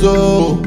So.